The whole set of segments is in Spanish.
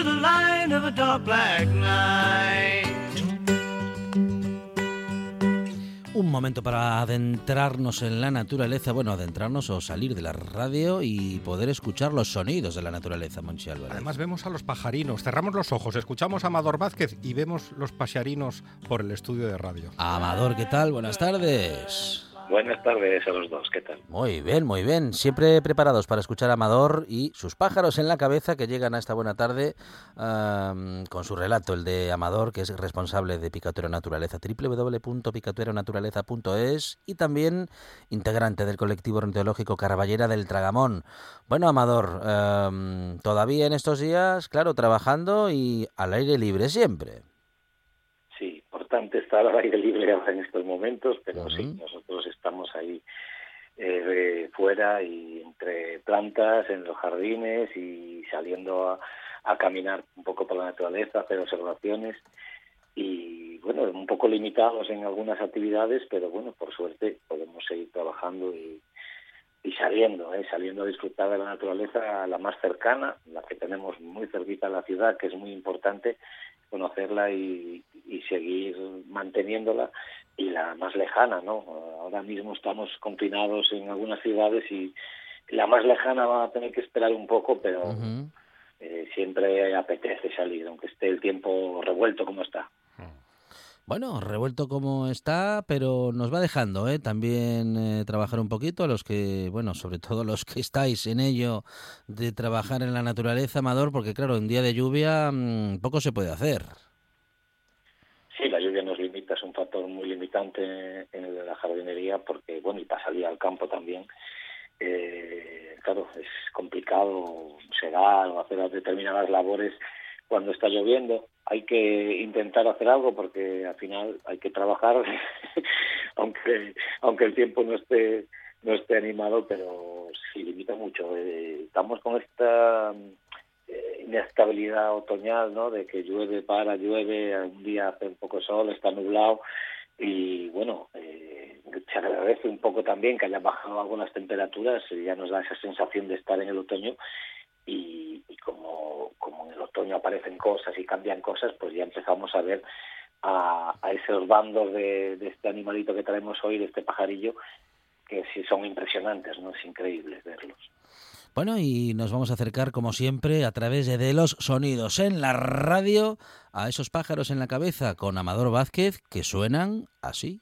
into the line of a dark black night. Un momento para adentrarnos en la naturaleza, bueno, adentrarnos o salir de la radio y poder escuchar los sonidos de la naturaleza, Monchi Álvarez. Además vemos a los pajarinos, cerramos los ojos, escuchamos a Amador Vázquez y vemos los pajarinos por el estudio de radio. Amador, ¿qué tal? Buenas tardes. Buenas tardes a los dos, ¿qué tal? Muy bien, muy bien. Siempre preparados para escuchar a Amador y sus pájaros en la cabeza que llegan a esta buena tarde con su relato, el de Amador, que es responsable de Picatuero Naturaleza, www.picatueronaturaleza.es y también integrante del colectivo ornitológico Caraballera del Tragamón. Bueno, Amador, um, todavía en estos días, claro, trabajando y al aire libre siempre importante estar al aire libre ahora en estos momentos, pero sí, nosotros estamos ahí eh, fuera y entre plantas, en los jardines y saliendo a, a, caminar un poco por la naturaleza, hacer observaciones y bueno, un poco limitados en algunas actividades, pero bueno, por suerte podemos seguir trabajando y, y saliendo, ¿eh? saliendo a disfrutar de la naturaleza la más cercana, la que tenemos muy cerquita de la ciudad, que es muy importante conocerla y, y seguir manteniéndola, y la más lejana, ¿no? Ahora mismo estamos confinados en algunas ciudades y la más lejana va a tener que esperar un poco, pero eh, siempre apetece salir, aunque esté el tiempo revuelto como está. Bueno, revuelto como está, pero nos va dejando ¿eh? también eh, trabajar un poquito, a los que, bueno, sobre todo los que estáis en ello de trabajar en la naturaleza, Amador, porque claro, en día de lluvia mmm, poco se puede hacer. Sí, la lluvia nos limita, es un factor muy limitante en la jardinería, porque, bueno, y para salir al campo también, eh, claro, es complicado segar o hacer determinadas labores cuando está lloviendo. Hay que intentar hacer algo porque al final hay que trabajar, aunque aunque el tiempo no esté no esté animado, pero sí limita mucho. Eh, estamos con esta eh, inestabilidad otoñal, ¿no? De que llueve, para, llueve, un día hace un poco sol, está nublado y bueno, eh, se agradece un poco también que hayan bajado algunas temperaturas, ya nos da esa sensación de estar en el otoño aparecen cosas y cambian cosas, pues ya empezamos a ver a, a esos bandos de, de, este animalito que traemos hoy, de este pajarillo, que sí son impresionantes, ¿no? Es increíble verlos. Bueno, y nos vamos a acercar, como siempre, a través de los sonidos en la radio a esos pájaros en la cabeza con Amador Vázquez que suenan así.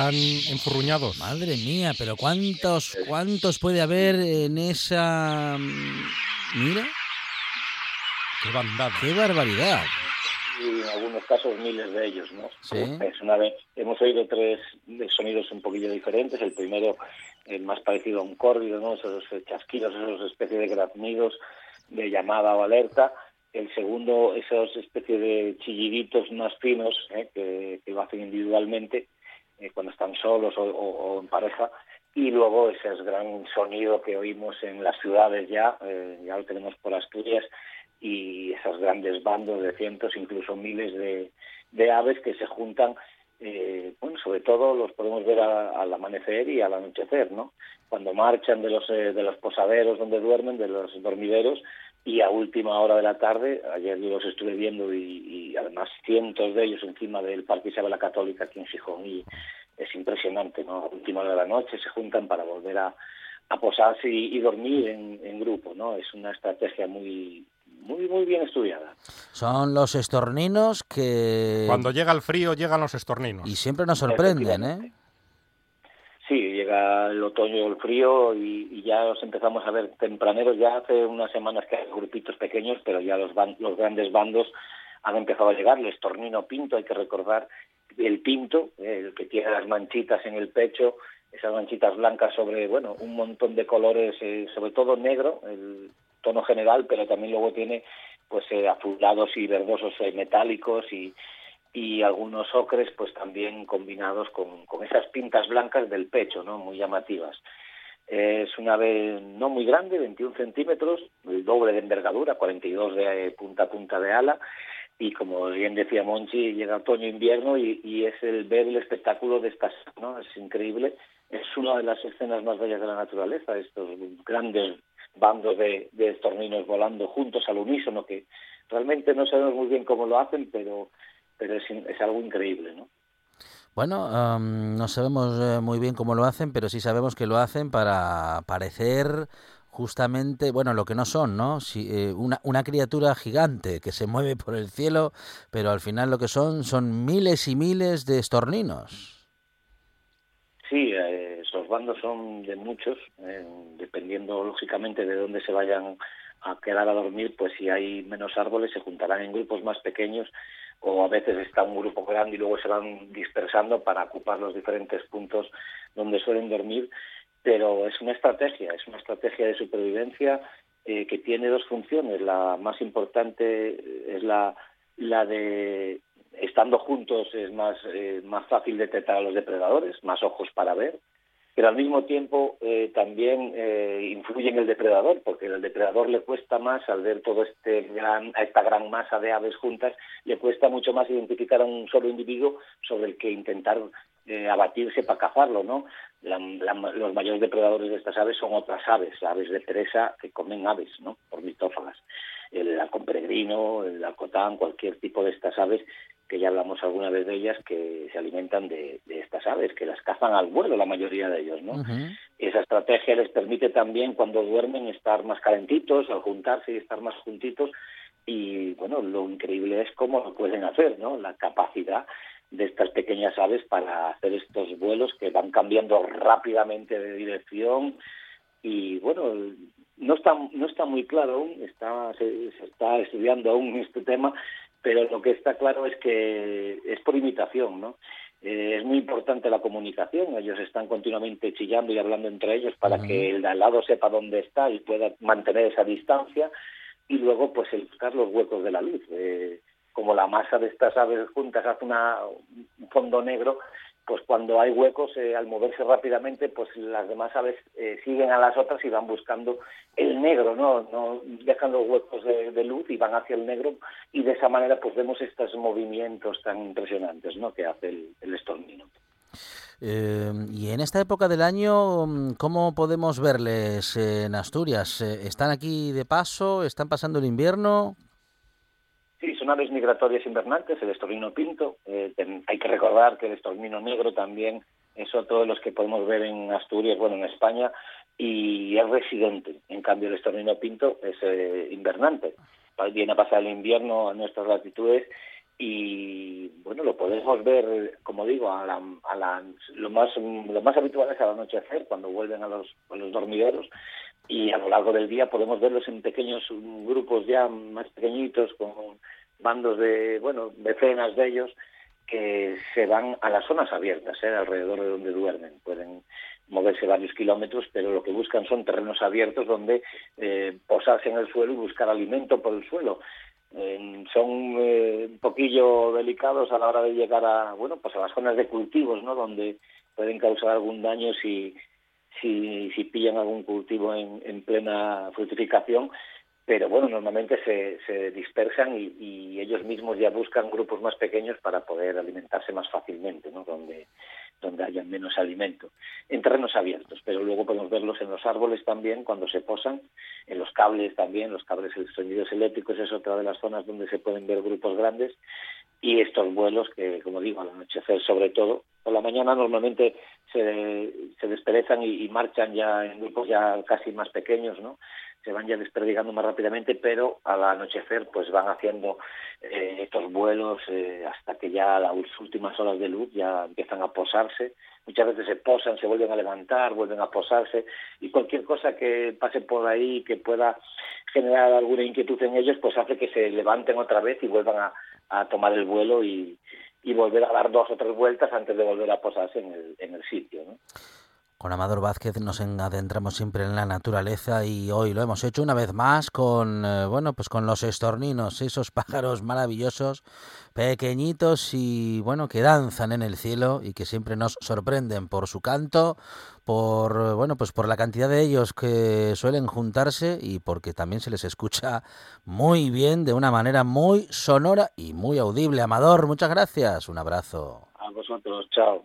Estarán enfurruñados. Madre mía, pero ¿cuántos, cuántos puede haber en esa... Mira. Qué bandada. Qué barbaridad. Y en algunos casos miles de ellos, ¿no? Sí. Es una vez, hemos oído tres sonidos un poquillo diferentes. El primero, el más parecido a un córdido, ¿no? Esos chasquidos, esos especies de graznidos de llamada o alerta. El segundo, esos especies de chilliditos más finos ¿eh? que, que lo hacen individualmente eh, cuando están solos o, en pareja y luego ese gran sonido que oímos en las ciudades ya, eh, ya lo tenemos por Asturias, y esos grandes bandos de cientos, incluso miles de, de aves que se juntan eh, sobre todo los podemos ver al amanecer y al anochecer, ¿no? Cuando marchan de los, eh, de los posaderos donde duermen, de los dormideros, y a última hora de la tarde, ayer yo los estuve viendo y, además cientos de ellos encima del Parque Isabel la Católica aquí en Gijón, y es impresionante, ¿no? A última hora de la noche se juntan para volver a, a posarse y, dormir en, en grupo, ¿no? Es una estrategia muy muy, muy bien estudiada. Son los estorninos que... Cuando llega el frío llegan los estorninos. Y siempre nos sorprenden, ¿eh? El otoño, el frío y, ya los empezamos a ver tempraneros. Ya hace unas semanas que hay grupitos pequeños, pero ya los, los grandes bandos han empezado a llegar. El estornino pinto, hay que recordar, el pinto, el que tiene las manchitas en el pecho, esas manchitas blancas sobre, bueno, un montón de colores, eh, sobre todo negro, el, tono general, pero también luego tiene pues eh, azulados y verdosos eh, metálicos y, y algunos ocres pues también combinados con, con esas pintas blancas del pecho, ¿no? Muy llamativas. Es una ave no muy grande, 21 centímetros, el doble de envergadura, 42 de eh, punta a punta de ala, y como bien decía Monchi, llega otoño-invierno y, y, es el ver el espectáculo de estas, ¿no? Es increíble, es una de las escenas más bellas de la naturaleza, estos grandes bandos de, de estorninos volando juntos al unísono, que realmente no sabemos muy bien cómo lo hacen, pero, pero es, es algo increíble, ¿no? Bueno, no sabemos eh, muy bien cómo lo hacen, pero sí sabemos que lo hacen para parecer justamente, bueno, lo que no son, ¿no? Si, eh, una, una criatura gigante que se mueve por el cielo, pero al final lo que son son miles y miles de estorninos. Sí, eh, esos bandos son de muchos, eh, dependiendo lógicamente de dónde se vayan a quedar a dormir, pues si hay menos árboles se juntarán en grupos más pequeños o a veces está un grupo grande y luego se van dispersando para ocupar los diferentes puntos donde suelen dormir, pero es una estrategia, es una estrategia de supervivencia eh, que tiene dos funciones. La más importante es la, la de estando juntos es más, eh, más fácil detectar a los depredadores, más ojos para ver, pero al mismo tiempo eh, también eh, influye en el depredador, porque al depredador le cuesta más, al ver todo este esta gran masa de aves juntas, le cuesta mucho más identificar a un solo individuo sobre el que intentar eh, abatirse para cazarlo, los mayores depredadores de estas aves son otras aves, aves de presa que comen aves, ¿no? Ornitófagas. El halcón peregrino, el alcotán, cualquier tipo de estas aves que ya hablamos alguna vez de ellas, que se alimentan de, estas aves, que las cazan al vuelo la mayoría de ellos, ¿no? Esa estrategia les permite también cuando duermen estar más calentitos, al juntarse y estar más juntitos, y bueno, lo increíble es cómo lo pueden hacer, ¿no? La capacidad de estas pequeñas aves para hacer estos vuelos que van cambiando rápidamente de dirección y bueno, no está no está muy claro aún, está se, se está estudiando aún este tema, pero lo que está claro es que es por imitación, ¿no? Eh, es muy importante la comunicación, ellos están continuamente chillando y hablando entre ellos para que el de al lado sepa dónde está y pueda mantener esa distancia y luego pues el buscar los huecos de la luz. Eh, como la masa de estas aves juntas hace una, un fondo negro, pues cuando hay huecos, eh, al moverse rápidamente, pues las demás aves eh, siguen a las otras y van buscando el negro, ¿no? no dejando huecos de, luz y van hacia el negro y de esa manera pues vemos estos movimientos tan impresionantes, ¿no? Que hace el, el estornino. Eh, y en esta época del año, ¿cómo podemos verles en Asturias? ¿Están aquí de paso? ¿Están pasando el invierno? Sí, son aves migratorias invernantes, el estornino pinto. Eh, hay que recordar que el estornino negro también es otro de los que podemos ver en Asturias, bueno, en España, y es residente. En cambio, el estornino pinto es eh, invernante. Viene a pasar el invierno a nuestras latitudes y, bueno, lo podemos ver, como digo, a la, lo, más, lo más habitual es al anochecer, cuando vuelven a los, a los dormideros, y a lo largo del día podemos verlos en pequeños grupos ya más pequeñitos con bandos de, bueno, decenas de ellos que se van a las zonas abiertas, ¿eh? alrededor de donde duermen. Pueden moverse varios kilómetros, pero lo que buscan son terrenos abiertos donde eh, posarse en el suelo y buscar alimento por el suelo. Son eh, un poquillo delicados a la hora de llegar a, bueno, pues a las zonas de cultivos, ¿no? Donde pueden causar algún daño si, si, si pillan algún cultivo en, en plena fructificación, pero bueno, normalmente se, se dispersan y, y, ellos mismos ya buscan grupos más pequeños para poder alimentarse más fácilmente, ¿no? Donde, donde haya menos alimento, en terrenos abiertos, pero luego podemos verlos en los árboles también cuando se posan, en los cables también, los cables extendidos eléctricos es otra de las zonas donde se pueden ver grupos grandes y estos vuelos que, como digo, al anochecer sobre todo, por la mañana normalmente se, se desperezan y marchan ya en grupos ya casi más pequeños, ¿no? Se van ya desperdigando más rápidamente, pero al anochecer pues van haciendo eh, estos vuelos eh, hasta que ya las últimas horas de luz ya empiezan a posarse. Muchas veces se posan, se vuelven a levantar, vuelven a posarse y cualquier cosa que pase por ahí que pueda generar alguna inquietud en ellos pues hace que se levanten otra vez y vuelvan a, a tomar el vuelo y, y volver a dar dos o tres vueltas antes de volver a posarse en el, en el sitio. ¿no? Con Amador Vázquez nos adentramos siempre en la naturaleza y hoy lo hemos hecho una vez más con eh, bueno, pues con los estorninos, esos pájaros maravillosos, pequeñitos y bueno, que danzan en el cielo y que siempre nos sorprenden por su canto, por bueno, pues por la cantidad de ellos que suelen juntarse y porque también se les escucha muy bien de una manera muy sonora y muy audible. Amador, muchas gracias. Un abrazo. A vosotros, chao.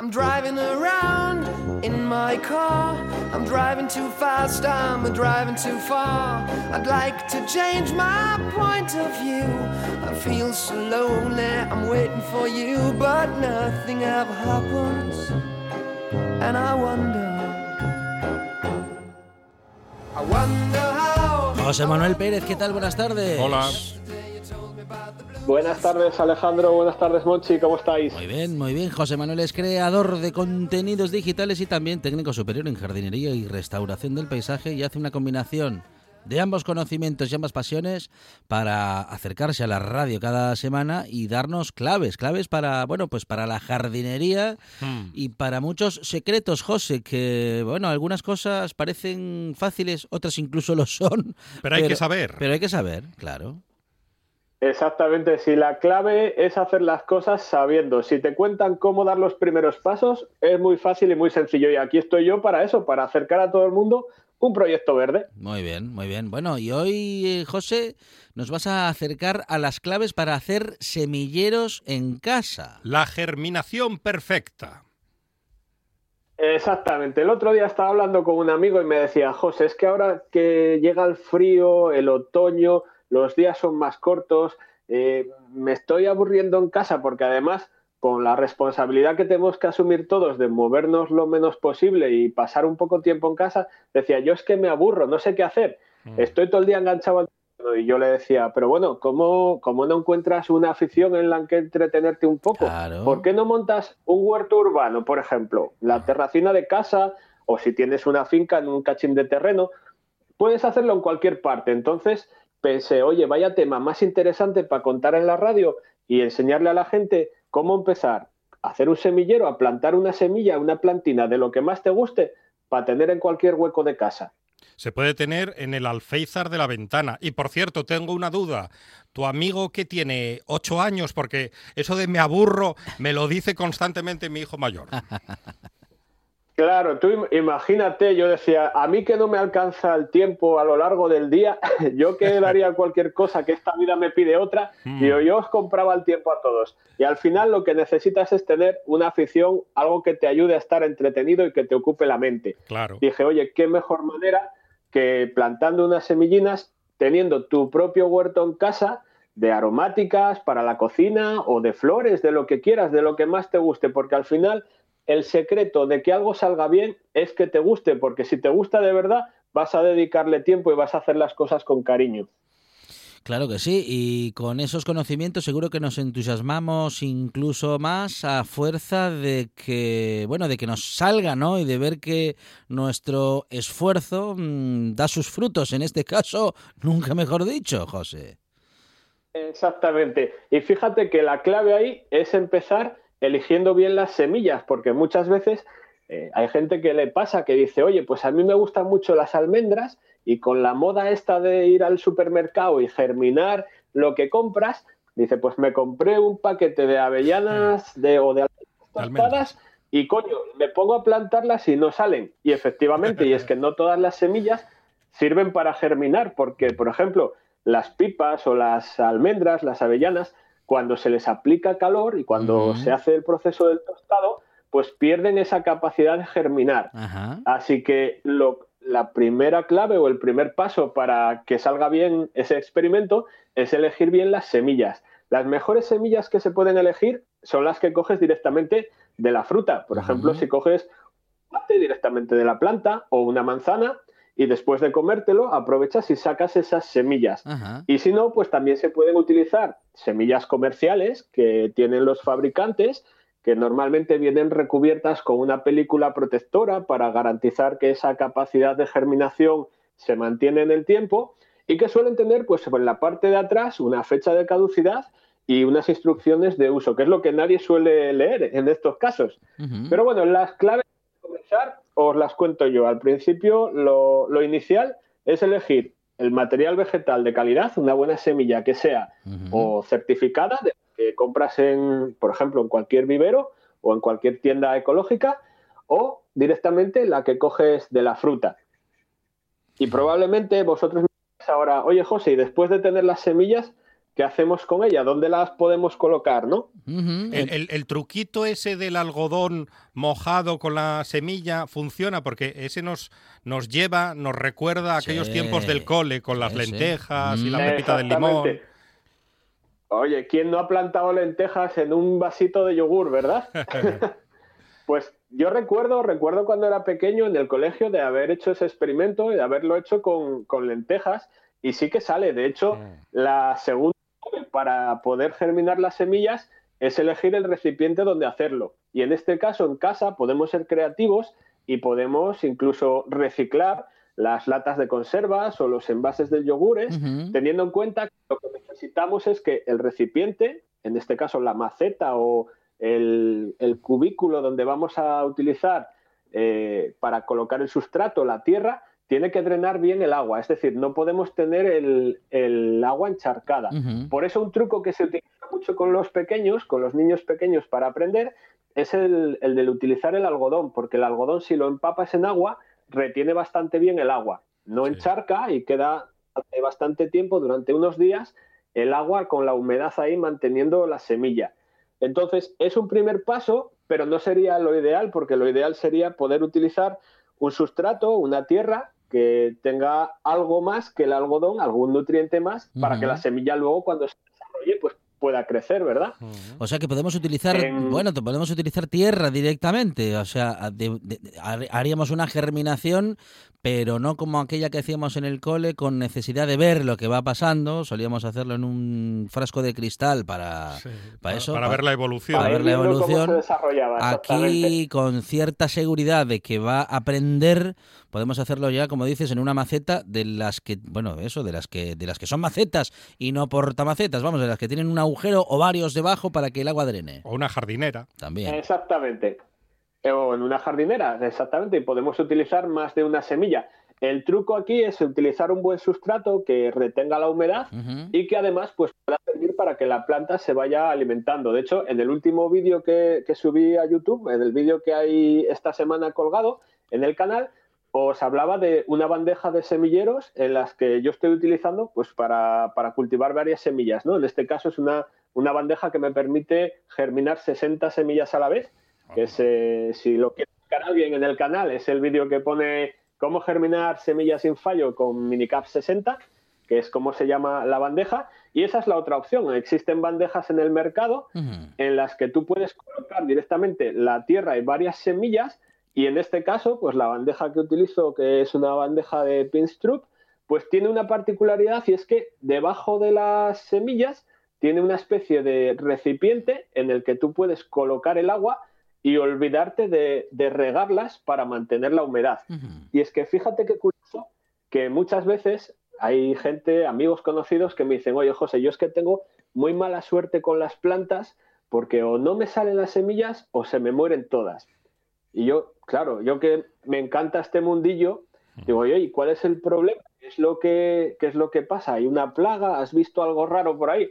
I'm driving around in my car. I'm driving too fast, I'm driving too far. I'd like to change my point of view. I feel so lonely, I'm waiting for you, but nothing ever happens. And I wonder. I wonder how. José Manuel Pérez, ¿qué tal? Buenas tardes. Hola. Buenas tardes Alejandro, buenas tardes Monchi, ¿cómo estáis? Muy bien, muy bien. José Manuel es creador de contenidos digitales y también técnico superior en jardinería y restauración del paisaje y hace una combinación de ambos conocimientos y ambas pasiones para acercarse a la radio cada semana y darnos claves, claves para, bueno, pues para la jardinería Hmm. y para muchos secretos, José, que, bueno, algunas cosas parecen fáciles, otras incluso lo son. Pero hay que saber. Pero hay que saber, claro. Exactamente, si la clave es hacer las cosas sabiendo, si te cuentan cómo dar los primeros pasos, es muy fácil y muy sencillo. Y aquí estoy yo para eso, para acercar a todo el mundo un proyecto verde. Muy bien, muy bien. Bueno, y hoy, eh, José, nos vas a acercar a las claves para hacer semilleros en casa. La germinación perfecta. Exactamente, el otro día estaba hablando con un amigo y me decía, José, es que ahora que llega el frío, el otoño, los días son más cortos, eh, me estoy aburriendo en casa porque además con la responsabilidad que tenemos que asumir todos de movernos lo menos posible y pasar un poco tiempo en casa, decía, yo es que me aburro, no sé qué hacer, Mm. estoy todo el día enganchado al teléfono". y yo le decía, pero bueno, ¿cómo, cómo no encuentras una afición en la que entretenerte un poco? Claro. ¿Por qué no montas un huerto urbano, por ejemplo? La terracina de casa o si tienes una finca en un cachín de terreno, puedes hacerlo en cualquier parte. Entonces pensé, oye, vaya tema más interesante para contar en la radio y enseñarle a la gente cómo empezar a hacer un semillero, a plantar una semilla, una plantina de lo que más te guste para tener en cualquier hueco de casa. Se puede tener en el alféizar de la ventana. Y por cierto, tengo una duda. Tu amigo que tiene ocho años, porque eso de me aburro me lo dice constantemente mi hijo mayor. Claro, tú im- imagínate, yo decía, a mí que no me alcanza el tiempo a lo largo del día, yo que daría cualquier cosa que esta vida me pide otra, Mm. digo, yo os compraba el tiempo a todos. Y al final lo que necesitas es tener una afición, algo que te ayude a estar entretenido y que te ocupe la mente. Claro. Dije, oye, qué mejor manera que plantando unas semillinas, teniendo tu propio huerto en casa, de aromáticas para la cocina o de flores, de lo que quieras, de lo que más te guste, porque al final el secreto de que algo salga bien es que te guste, porque si te gusta de verdad, vas a dedicarle tiempo y vas a hacer las cosas con cariño. Claro que sí, y con esos conocimientos seguro que nos entusiasmamos incluso más a fuerza de que, bueno, de que nos salga, ¿no? Y de ver que nuestro esfuerzo mm, da sus frutos, en este caso, nunca mejor dicho, José. Exactamente. Y fíjate que la clave ahí es empezar eligiendo bien las semillas, porque muchas veces eh, hay gente que le pasa que dice, oye, pues a mí me gustan mucho las almendras y con la moda esta de ir al supermercado y germinar lo que compras, dice, pues me compré un paquete de avellanas de, o de almendras y coño, me pongo a plantarlas y no salen. Y efectivamente, y es que no todas las semillas sirven para germinar, porque, por ejemplo, las pipas o las almendras, las avellanas, cuando se les aplica calor y cuando se hace el proceso del tostado, pues pierden esa capacidad de germinar. Así que la primera clave o el primer paso para que salga bien ese experimento es elegir bien las semillas. Las mejores semillas que se pueden elegir son las que coges directamente de la fruta. Por ejemplo, si coges directamente de la planta o una manzana, y después de comértelo aprovechas y sacas esas semillas. Y si no, pues también se pueden utilizar semillas comerciales que tienen los fabricantes que normalmente vienen recubiertas con una película protectora para garantizar que esa capacidad de germinación se mantiene en el tiempo y que suelen tener pues en la parte de atrás una fecha de caducidad y unas instrucciones de uso, que es lo que nadie suele leer en estos casos. Pero bueno, las claves de comenzar os las cuento yo. Al principio, lo, inicial es elegir el material vegetal de calidad, una buena semilla que sea o certificada, que compras en, por ejemplo, en cualquier vivero o en cualquier tienda ecológica, o directamente la que coges de la fruta. Y probablemente vosotros ahora, oye José, y después de tener las semillas, ¿qué hacemos con ella? ¿Dónde las podemos colocar, no? el, truquito ese del algodón mojado con la semilla funciona porque ese nos, nos lleva, nos recuerda a aquellos tiempos del cole con las lentejas y la pepita del limón. Oye, ¿quién no ha plantado lentejas en un vasito de yogur, verdad? pues yo recuerdo, recuerdo cuando era pequeño en el colegio de haber hecho ese experimento y de haberlo hecho con, con lentejas y sí que sale. De hecho, la segunda para poder germinar las semillas es elegir el recipiente donde hacerlo. Y en este caso, en casa, podemos ser creativos y podemos incluso reciclar las latas de conservas o los envases de yogures, teniendo en cuenta que lo que necesitamos es que el recipiente, en este caso la maceta o el, cubículo donde vamos a utilizar eh, para colocar el sustrato, la tierra, tiene que drenar bien el agua, es decir, no podemos tener el, agua encharcada. Por eso un truco que se utiliza mucho con los pequeños, con los niños pequeños para aprender, es el, el de utilizar el algodón, porque el algodón si lo empapas en agua, retiene bastante bien el agua, no encharca y queda bastante tiempo, durante unos días, el agua con la humedad ahí manteniendo la semilla. Entonces, es un primer paso, pero no sería lo ideal, porque lo ideal sería poder utilizar un sustrato, una tierra que tenga algo más que el algodón, algún nutriente más, para que la semilla luego cuando se desarrolle, pues pueda crecer, ¿verdad? O sea que podemos utilizar, bueno, podemos utilizar tierra directamente, o sea, haríamos una germinación, pero no como aquella que hacíamos en el cole con necesidad de ver lo que va pasando, solíamos hacerlo en un frasco de cristal para, para, eso. Para, ver la evolución. Para ver la evolución. Aquí con cierta seguridad de que va a aprender podemos hacerlo ya, como dices, en una maceta de las que, bueno, eso, de las que, de las que son macetas y no portamacetas, vamos, de las que tienen un agujero o varios debajo para que el agua drene. O una jardinera. También. Exactamente. O en una jardinera, exactamente, y podemos utilizar más de una semilla. El truco aquí es utilizar un buen sustrato que retenga la humedad y que además pues, pueda servir para que la planta se vaya alimentando. De hecho, en el último vídeo que, que subí a YouTube, en el vídeo que hay esta semana colgado en el canal, os hablaba de una bandeja de semilleros en las que yo estoy utilizando pues para, cultivar varias semillas. ¿no? En este caso es una, una bandeja que me permite germinar 60 semillas a la vez, que si lo quiere buscar alguien en el canal es el vídeo que pone cómo germinar semillas sin fallo con Minicap 60, que es como se llama la bandeja, y esa es la otra opción. Existen bandejas en el mercado en las que tú puedes colocar directamente la tierra y varias semillas y en este caso, pues la bandeja que utilizo, que es una bandeja de Pinstrup, pues tiene una particularidad y es que debajo de las semillas tiene una especie de recipiente en el que tú puedes colocar el agua y olvidarte de, regarlas para mantener la humedad. Y es que fíjate qué curioso que muchas veces hay gente, amigos conocidos, que me dicen, oye José, yo es que tengo muy mala suerte con las plantas porque o no me salen las semillas o se me mueren todas. Y yo, claro, yo que me encanta este mundillo, digo, oye, ¿y cuál es el problema? ¿Qué es lo que, qué es lo que pasa? ¿Hay una plaga? ¿Has visto algo raro por ahí?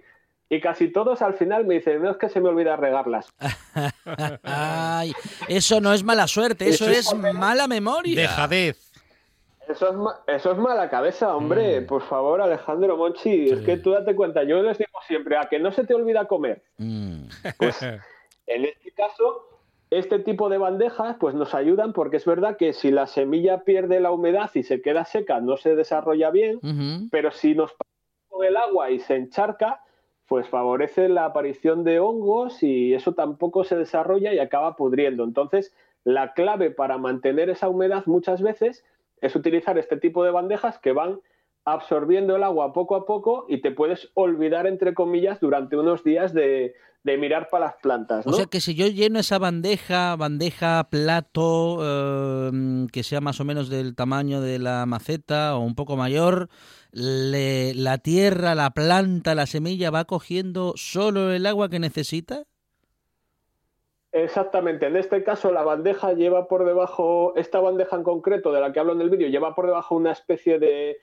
Y casi todos al final me dicen, no es que se me olvida regarlas. Ay, eso no es mala suerte, eso, es, mala memoria. Dejadez. Eso es, eso es mala cabeza, hombre. Mm. Por favor, Alejandro Monchi, es que tú date cuenta, yo les digo siempre, a que no se te olvida comer. Mm. Pues en este caso, este tipo de bandejas pues nos ayudan porque es verdad que si la semilla pierde la humedad y se queda seca, no se desarrolla bien, pero si nos pasa con el agua y se encharca, pues favorece la aparición de hongos y eso tampoco se desarrolla y acaba pudriendo. Entonces, la clave para mantener esa humedad muchas veces es utilizar este tipo de bandejas que van absorbiendo el agua poco a poco y te puedes olvidar, entre comillas, durante unos días de, mirar para las plantas. O sea que si yo lleno esa bandeja, bandeja, plato, eh, que sea más o menos del tamaño de la maceta o un poco mayor, la tierra, la planta, la semilla va cogiendo solo el agua que necesita? Exactamente, en este caso la bandeja lleva por debajo, esta bandeja en concreto de la que hablo en el vídeo, lleva por debajo una especie de,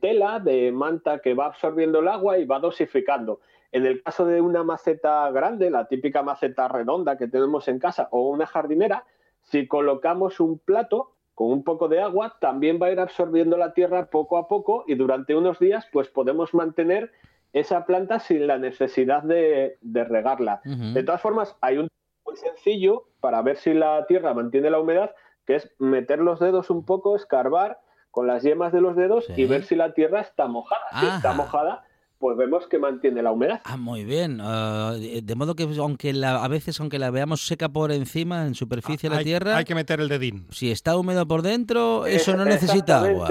tela, de manta que va absorbiendo el agua y va dosificando. En el caso de una maceta grande, la típica maceta redonda que tenemos en casa o una jardinera, si colocamos un plato, con un poco de agua, también va a ir absorbiendo la tierra poco a poco y durante unos días pues podemos mantener esa planta sin la necesidad de, regarla. De todas formas, hay un muy sencillo para ver si la tierra mantiene la humedad, que es meter los dedos un poco, escarbar con las yemas de los dedos y ver si la tierra está mojada. Si está mojada, pues vemos que mantiene la humedad. Ah, muy bien. Ah, de modo que aunque la, a veces, aunque la veamos seca por encima, en superficie de la tierra... Hay que meter el dedín. Si está húmedo por dentro, eso no necesita agua.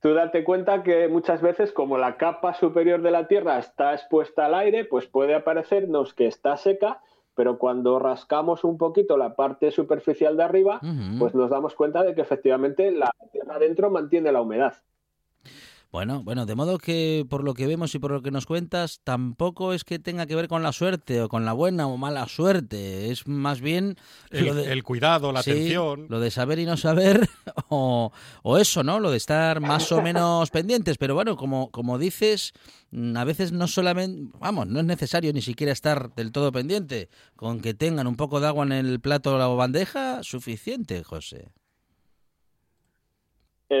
Tú date cuenta que muchas veces, como la capa superior de la Tierra está expuesta al aire, pues puede aparecernos que está seca, pero cuando rascamos un poquito la parte superficial de arriba, pues nos damos cuenta de que efectivamente la Tierra adentro mantiene la humedad. Bueno, bueno, de modo que por lo que vemos y por lo que nos cuentas, tampoco es que tenga que ver con la suerte o con la buena o mala suerte, es más bien el, cuidado, la atención. Lo de saber y no saber, o, o, eso, ¿no? Lo de estar más o menos pendientes. Pero bueno, como, como dices, mm, a veces no solamente, vamos, no es necesario ni siquiera estar del todo pendiente. Con que tengan un poco de agua en el plato o la bandeja, suficiente, José.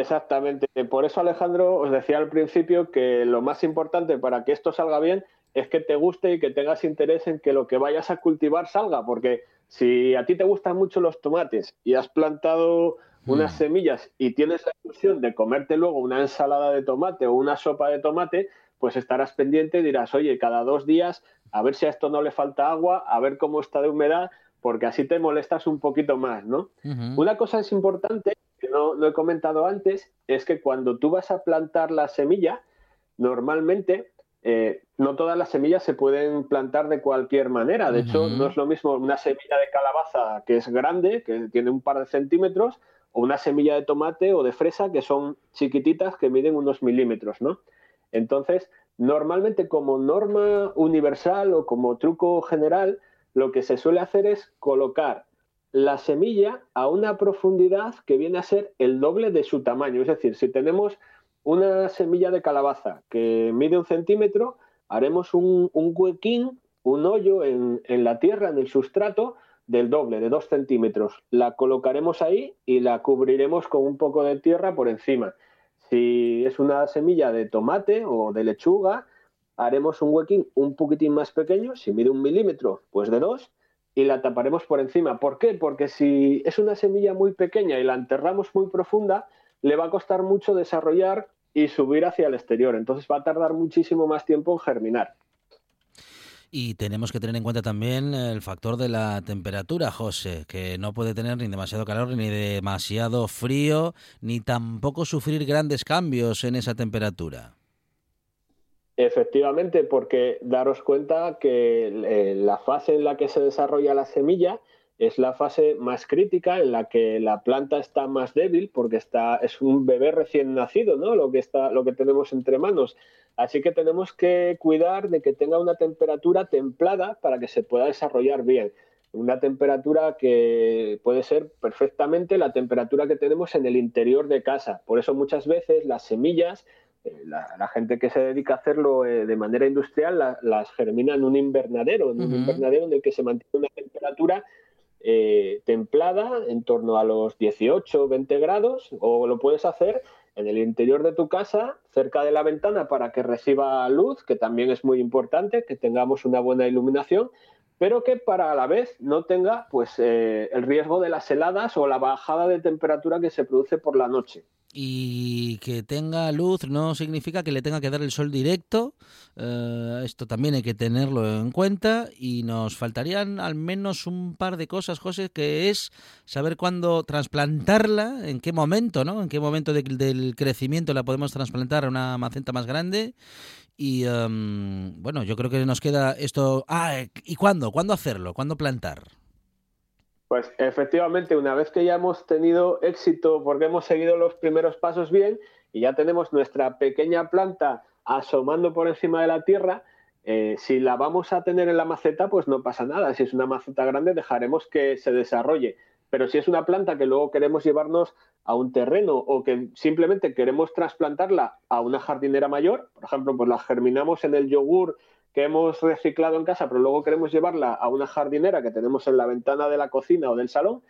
Exactamente. Por eso, Alejandro, os decía al principio que lo más importante para que esto salga bien es que te guste y que tengas interés en que lo que vayas a cultivar salga, porque si a ti te gustan mucho los tomates y has plantado unas mm. semillas y tienes la ilusión de comerte luego una ensalada de tomate o una sopa de tomate, pues estarás pendiente y dirás, oye, cada dos días, a ver si a esto no le falta agua, a ver cómo está de humedad, porque así te molestas un poquito más, ¿no? Una cosa es importante no, he comentado antes es que cuando tú vas a plantar la semilla, normalmente eh, no todas las semillas se pueden plantar de cualquier manera. De hecho, no es lo mismo una semilla de calabaza que es grande, que tiene un par de centímetros, o una semilla de tomate o de fresa que son chiquititas que miden unos milímetros, ¿no? Entonces, normalmente como norma universal o como truco general, lo que se suele hacer es colocar la semilla a una profundidad que viene a ser el doble de su tamaño. Es decir, si tenemos una semilla de calabaza que mide un centímetro, haremos un, huequín, un hoyo en, la tierra, en el sustrato, del doble, de dos centímetros. La colocaremos ahí y la cubriremos con un poco de tierra por encima. Si es una semilla de tomate o de lechuga, haremos un huequín un poquitín más pequeño, si mide un milímetro, pues de dos, y la taparemos por encima. ¿Por qué? Porque si es una semilla muy pequeña y la enterramos muy profunda, le va a costar mucho desarrollar y subir hacia el exterior. Entonces va a tardar muchísimo más tiempo en germinar. Y tenemos que tener en cuenta también el factor de la temperatura, José, que no puede tener ni demasiado calor ni demasiado frío, ni tampoco sufrir grandes cambios en esa temperatura. Efectivamente, porque daros cuenta que eh, la fase en la que se desarrolla la semilla es la fase más crítica en la que la planta está más débil porque está es un bebé recién nacido, ¿no? Lo que está lo que tenemos entre manos. Así que tenemos que cuidar de que tenga una temperatura templada para que se pueda desarrollar bien. Una temperatura que puede ser perfectamente la temperatura que tenemos en el interior de casa. Por eso muchas veces las semillas, eh, la, gente que se dedica a hacerlo eh, de manera industrial, las germina en un invernadero, en un invernadero en el que se mantiene una temperatura eh, templada en torno a los 18 o 20 grados, o lo puedes hacer en el interior de tu casa, cerca de la ventana, para que reciba luz, que también es muy importante, que tengamos una buena iluminación, pero que para a la vez no tenga pues, eh, el riesgo de las heladas o la bajada de temperatura que se produce por la noche y que tenga luz no significa que le tenga que dar el sol directo. Eh, esto también hay que tenerlo en cuenta y nos faltarían al menos un par de cosas, José, que es saber cuándo trasplantarla, en qué momento, ¿no? En qué momento del crecimiento la podemos trasplantar a una maceta más grande. Y em, bueno, yo creo que nos queda esto. Ah, ¿y cuándo? ¿Cuándo hacerlo? ¿Cuándo plantar? Pues efectivamente, una vez que ya hemos tenido éxito porque hemos seguido los primeros pasos bien y ya tenemos nuestra pequeña planta asomando por encima de la tierra, eh, si la vamos a tener en la maceta, pues no pasa nada. Si es una maceta grande, dejaremos que se desarrolle. Pero si es una planta que luego queremos llevarnos a un terreno o que simplemente queremos trasplantarla a una jardinera mayor, por ejemplo, pues la germinamos en el yogur que hemos reciclado en casa, pero luego queremos llevarla a una jardinera que tenemos en la ventana de la cocina o del salón,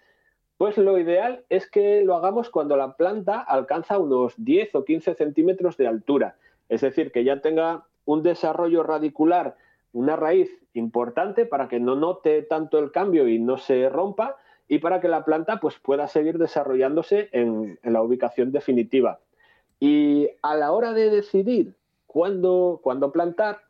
pues lo ideal es que lo hagamos cuando la planta alcanza unos 10 o 15 centímetros de altura. Es decir, que ya tenga un desarrollo radicular, una raíz importante para que no note tanto el cambio y no se rompa y para que la planta pues, pueda seguir desarrollándose en, la ubicación definitiva. Y a la hora de decidir cuándo plantar,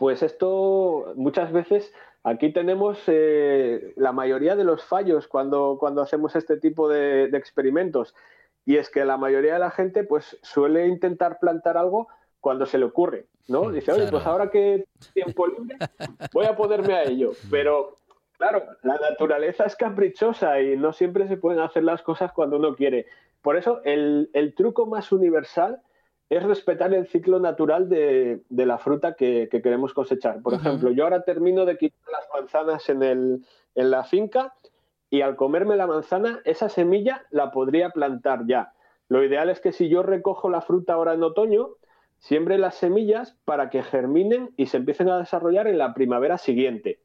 pues esto muchas veces aquí tenemos eh, la mayoría de los fallos cuando, cuando hacemos este tipo de, experimentos. Y es que la mayoría de la gente pues suele intentar plantar algo cuando se le ocurre, ¿no? Dice, oye, pues ahora que tiempo libre, voy a ponerme a ello. Pero, claro, la naturaleza es caprichosa y no siempre se pueden hacer las cosas cuando uno quiere. Por eso, el, el truco más universal es respetar el ciclo natural de, la fruta que, queremos cosechar. Por ejemplo, yo ahora termino de quitar las manzanas en, el, en la finca y al comerme la manzana, esa semilla la podría plantar ya. Lo ideal es que si yo recojo la fruta ahora en otoño, siembre las semillas para que germinen y se empiecen a desarrollar en la primavera siguiente.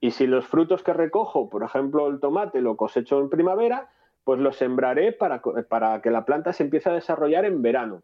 Y si los frutos que recojo, por ejemplo el tomate, lo cosecho en primavera, pues lo sembraré para, para que la planta se empiece a desarrollar en verano.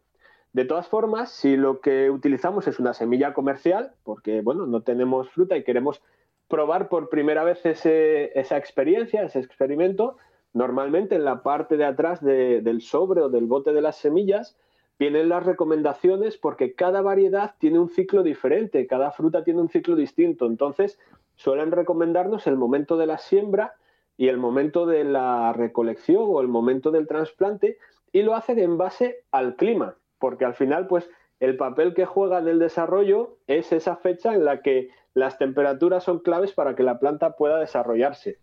De todas formas, si lo que utilizamos es una semilla comercial, porque bueno, no tenemos fruta y queremos probar por primera vez esa experiencia, ese experimento, normalmente en la parte de atrás del sobre o del bote de las semillas vienen las recomendaciones porque cada variedad tiene un ciclo diferente, cada fruta tiene un ciclo distinto. Entonces, suelen recomendarnos el momento de la siembra y el momento de la recolección o el momento del trasplante y lo hacen en base al clima porque al final, pues, el papel que juega en el desarrollo es esa fecha en la que las temperaturas son claves para que la planta pueda desarrollarse.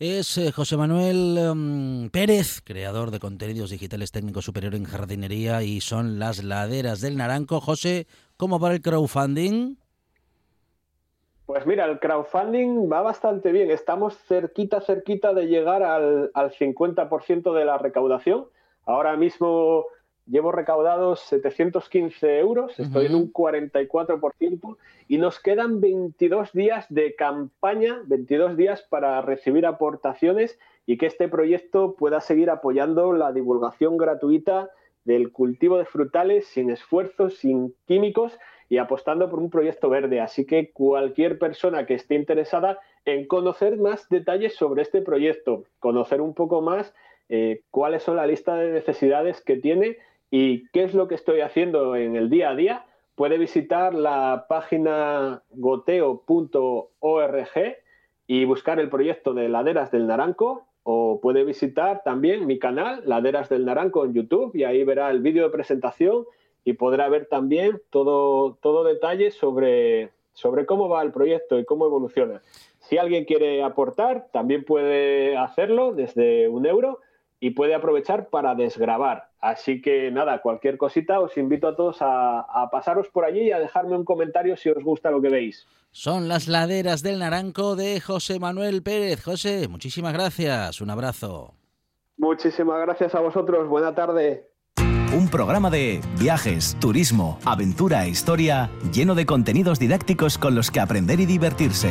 Es eh, José Manuel em, Pérez, creador de contenidos digitales técnico superior en jardinería y son las laderas del Naranco. José, ¿cómo va el crowdfunding? Pues mira, el crowdfunding va bastante bien. Estamos cerquita, cerquita de llegar al, al 50% de la recaudación. Ahora mismo llevo recaudados 715 euros, estoy en un 44% y nos quedan 22 días de campaña, 22 días para recibir aportaciones y que este proyecto pueda seguir apoyando la divulgación gratuita del cultivo de frutales sin esfuerzos, sin químicos y apostando por un proyecto verde. Así que cualquier persona que esté interesada en conocer más detalles sobre este proyecto, conocer un poco más eh, cuáles son la lista de necesidades que tiene y qué es lo que estoy haciendo en el día a día, puede visitar la página goteo.org y buscar el proyecto de Laderas del Naranco o puede visitar también mi canal Laderas del Naranco en YouTube y ahí verá el vídeo de presentación y podrá ver también todo, todo detalle sobre, sobre cómo va el proyecto y cómo evoluciona. Si alguien quiere aportar, también puede hacerlo desde un euro y puede aprovechar para desgrabar. Así que nada, cualquier cosita, os invito a todos a, pasaros por allí y a dejarme un comentario si os gusta lo que veis. Son las laderas del Naranco de José Manuel Pérez. José, muchísimas gracias. Un abrazo. Muchísimas gracias a vosotros. Buena tarde. Un programa de viajes, turismo, aventura e historia lleno de contenidos didácticos con los que aprender y divertirse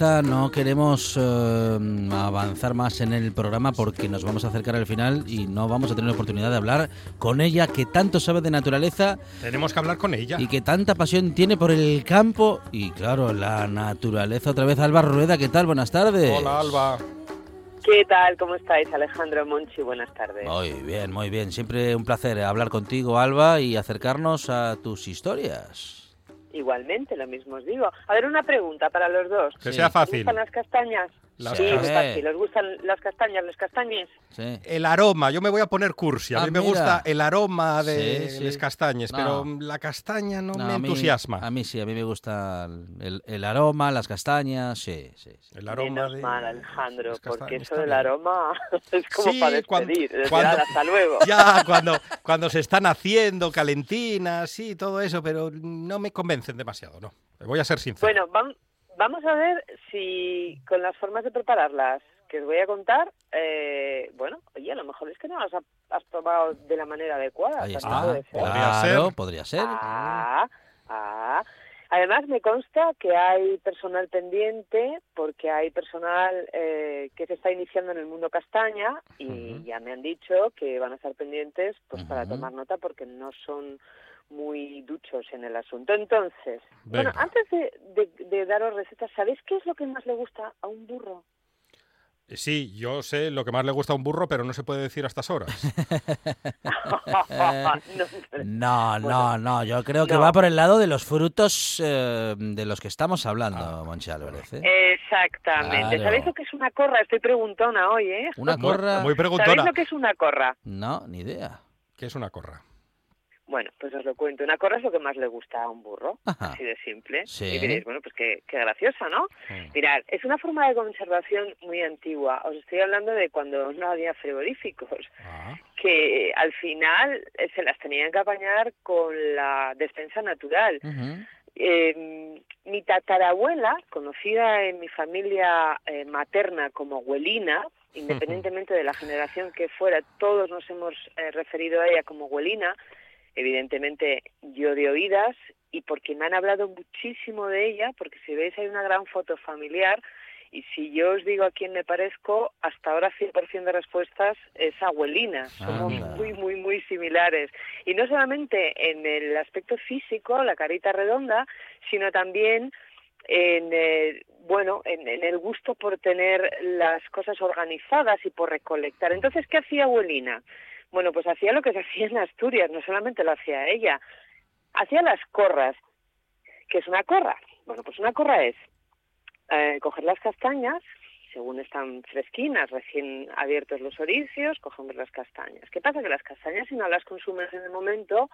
No queremos eh, avanzar más en el programa porque nos vamos a acercar al final y no vamos a tener la oportunidad de hablar con ella que tanto sabe de naturaleza. Tenemos que hablar con ella. Y que tanta pasión tiene por el campo y claro, la naturaleza. Otra vez Alba Rueda, ¿qué tal? Buenas tardes. Hola Alba. ¿Qué tal? ¿Cómo estáis? Alejandro Monchi, buenas tardes. Muy bien, muy bien. Siempre un placer hablar contigo, Alba, y acercarnos a tus historias. Igualmente, lo mismo os digo. A ver, una pregunta para los dos. Que sea fácil. ¿Os gustan las castañas? Sí, fácil. ¿Os gustan las castañas, los castañes? Sí. El aroma, yo me voy a poner cursi. A ah, mí me gusta el aroma de las castañas, pero la castaña no, me entusiasma. A mí sí, a mí me gusta el, aroma, las castañas, sí, sí. El aroma de... mal, Alejandro, porque eso del aroma es como para despedir. Cuando, hasta luego. Ya, cuando, cuando se están haciendo calentinas, sí, todo eso, pero no me convencen demasiado, ¿no? Voy a ser sincero. Bueno, vamos Vamos a ver si con las formas de prepararlas que os voy a contar, eh, bueno, oye, a lo mejor es que no las has probado de la manera adecuada. Ahí está. Podría ser. Podría ser. Ah, ah. Además, me consta que hay personal pendiente porque hay personal eh, que se está iniciando en el mundo castaña y ya me han dicho que van a estar pendientes pues para tomar nota porque no son muy duchos en el asunto. Entonces, bueno, antes de, daros recetas, ¿sabéis qué es lo que más le gusta a un burro? Eh, sí, yo sé lo que más le gusta a un burro, pero no se puede decir a estas horas. no, no, no, yo creo que va por el lado de los frutos eh, de los que estamos hablando, ah. Monchi Álvarez. ¿eh? Exactamente. ¿Sabéis lo que es una corra? Estoy preguntona hoy, ¿eh? Una corra. Muy preguntona. ¿Sabéis lo que es una corra? No, ni idea. ¿Qué es una corra? Bueno, pues os lo cuento. Una corra es lo que más le gusta a un burro, así de simple. Y diréis, bueno, pues qué, qué graciosa, ¿no? Mirad, es una forma de conservación muy antigua. Os estoy hablando de cuando no había frigoríficos, ah. que al final eh, se las tenían que apañar con la despensa natural. Em, mi tatarabuela, conocida en mi familia eh, materna como abuelina, independientemente de la generación que fuera, todos nos hemos eh, referido a ella como abuelina, evidentemente yo de oídas y porque me han hablado muchísimo de ella, porque si veis hay una gran foto familiar y si yo os digo a quién me parezco, hasta ahora 100% de respuestas es abuelina, somos muy, muy, muy similares. Y no solamente en el aspecto físico, la carita redonda, sino también en eh, bueno en, en, el gusto por tener las cosas organizadas y por recolectar. Entonces qué hacía abuelina bueno, pues hacía lo que se hacía en Asturias, no solamente lo hacía ella, hacía las corras. ¿Qué es una corra? Bueno, pues una corra es eh, coger las castañas, según están fresquinas, recién abiertos los oricios, cogemos las castañas. ¿Qué pasa? Que las castañas, si no las consumes en el momento,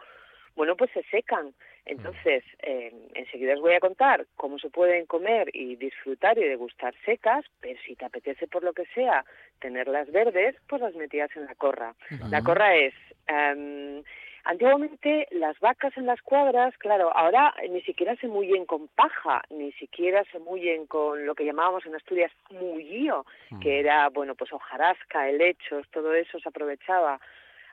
bueno, pues se secan. Entonces, eh, enseguida os voy a contar cómo se pueden comer y disfrutar y degustar secas, pero si te apetece por lo que sea tenerlas verdes, pues las metías en la corra. La corra es... Em, Antiguamente las vacas en las cuadras, claro, ahora ni siquiera se mullen con paja, ni siquiera se mullen con lo que llamábamos en Asturias mullío, que era, bueno, pues hojarasca, helechos, todo eso se aprovechaba.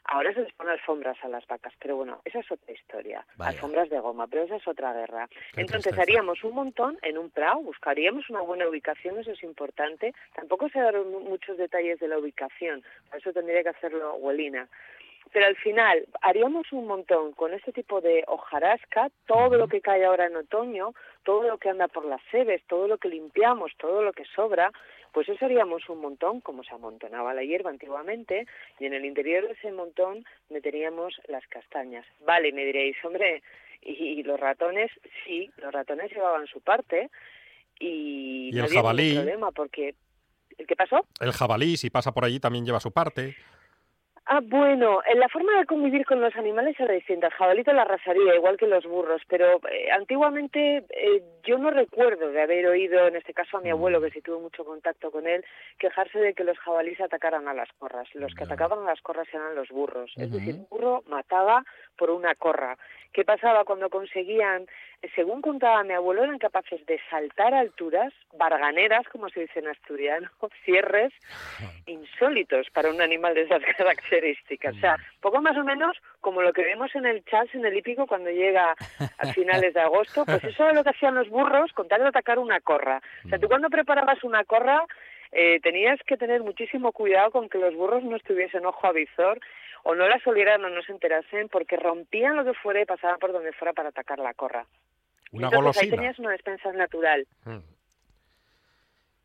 Ahora se les pone alfombras a las vacas, pero bueno, esa es otra historia. Alfombras de goma, pero esa es otra guerra. Entonces haríamos un montón en un prado, buscaríamos una buena ubicación, eso es importante. Tampoco se dan muchos detalles de la ubicación, por eso tendría que hacerlo Huelina. Pero al final haríamos un montón con este tipo de hojarasca, todo lo que cae ahora en otoño, todo lo que anda por las seves, todo lo que limpiamos, todo lo que sobra, pues eso haríamos un montón, como se amontonaba la hierba antiguamente, y en el interior de ese montón meteríamos las castañas. Vale, me diréis, hombre, y, los ratones, sí, los ratones llevaban su parte, y, no el jabalí. problema porque ¿Qué pasó? El jabalí, si pasa por allí, también lleva su parte. Ah, bueno, la forma de convivir con los animales era distinta. El jabalito la arrasaría, igual que los burros, pero eh, antiguamente eh, yo no recuerdo de haber oído, en este caso a mi abuelo, mm. que sí tuvo mucho contacto con él, quejarse de que los jabalíes atacaran a las corras. Los que atacaban a las corras eran los burros. Es decir, un burro mataba por una corra. ¿Qué pasaba cuando conseguían, según contaba mi abuelo, eran capaces de saltar alturas, barganeras, como se dice en asturiano, cierres insólitos para un animal de esas características. O sea, poco más o menos como lo que vemos en el chas, en el hípico, cuando llega a finales de agosto, pues eso es lo que hacían los burros con tal de atacar una corra. O sea, tú cuando preparabas una corra, eh, tenías que tener muchísimo cuidado con que los burros no estuviesen ojo a visor o no las olieran o no se enterasen porque rompían lo que fuera y pasaban por donde fuera para atacar la corra. Una Entonces, Ahí tenías una despensa natural. Mm.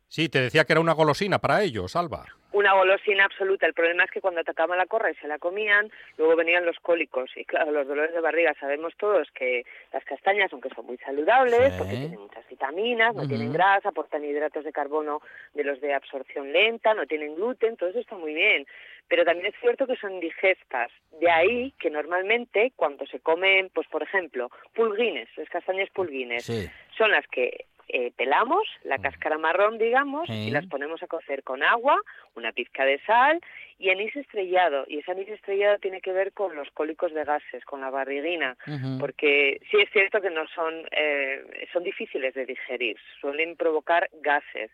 Sí, te decía que era una golosina para ellos, Alba una golosina absoluta. El problema es que cuando atacaban la corra y se la comían, luego venían los cólicos. Y claro, los dolores de barriga sabemos todos que las castañas, aunque son muy saludables, porque tienen muchas vitaminas, no tienen grasa, aportan hidratos de carbono de los de absorción lenta, no tienen gluten, todo eso está muy bien. Pero también es cierto que son digestas. De ahí que normalmente cuando se comen, pues por ejemplo, pulguines, las castañas pulguines, son las que eh, pelamos la mm. cáscara marrón, digamos, y las ponemos a cocer con agua, una pizca de sal y anís estrellado. Y ese anís estrellado tiene que ver con los cólicos de gases, con la barriguina, porque sí es cierto que no son, eh, son difíciles de digerir, suelen provocar gases.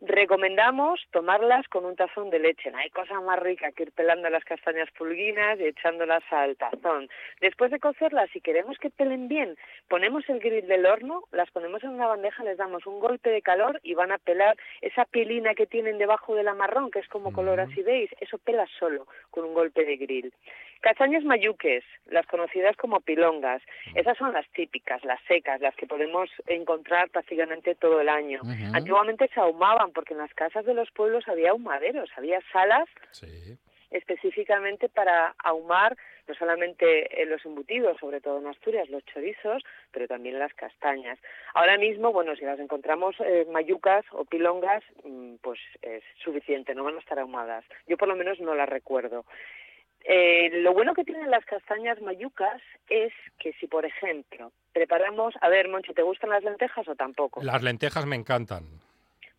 Recomendamos tomarlas con un tazón de leche. No hay cosa más rica que ir pelando las castañas pulguinas y echándolas al tazón. Después de cocerlas, si queremos que pelen bien, ponemos el grill del horno, las ponemos en una bandeja, les damos un golpe de calor y van a pelar esa pilina que tienen debajo de la marrón, que es como color así veis, eso pela solo con un golpe de grill. Castañas mayuques, las conocidas como pilongas, esas son las típicas, las secas, las que podemos encontrar prácticamente todo el año. Antiguamente se ahumaban porque en las casas de los pueblos había ahumaderos, había salas específicamente para ahumar no solamente los embutidos, sobre todo en Asturias, los chorizos, pero también las castañas. Ahora mismo, bueno, si las encontramos eh, mayucas o pilongas, mm, pues es suficiente, no van a estar ahumadas. Yo por lo menos no las recuerdo. Eh, lo bueno que tienen las castañas mayucas es que si, por ejemplo, preparamos... A ver, Monchi, ¿te gustan las lentejas o tampoco? Las lentejas me encantan.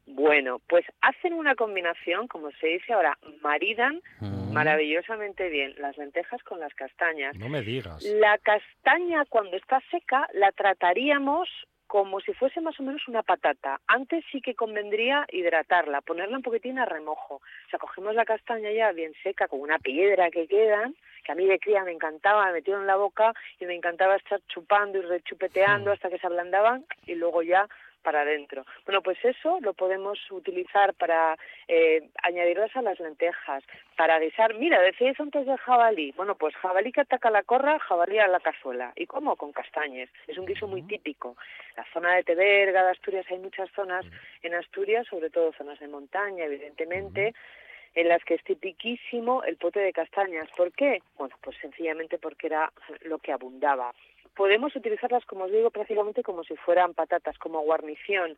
Bueno, pues hacen una combinación, como se dice ahora, maridan mm. maravillosamente bien las lentejas con las castañas. No me digas. La castaña, cuando está seca, la trataríamos como si fuese más o menos una patata. Antes sí que convendría hidratarla, ponerla un poquitín a remojo. O sea, cogemos la castaña ya bien seca, con una piedra que quedan, que a mí de cría me encantaba, me metieron en la boca y me encantaba estar chupando y rechupeteando hasta que se ablandaban y luego ya para adentro. Bueno, pues eso lo podemos utilizar para eh, añadirlas a las lentejas, para guisar. Mira, decíais antes de jabalí. Bueno, pues jabalí que ataca la corra, jabalí a la cazuela. ¿Y cómo? Con castañes. Es un guiso muy típico. La zona de Teberga, de Asturias, hay muchas zonas en Asturias, sobre todo zonas de montaña, evidentemente en las que es tipiquísimo el pote de castañas. ¿Por qué? Bueno, pues sencillamente porque era lo que abundaba podemos utilizarlas, como os digo, prácticamente como si fueran patatas, como guarnición.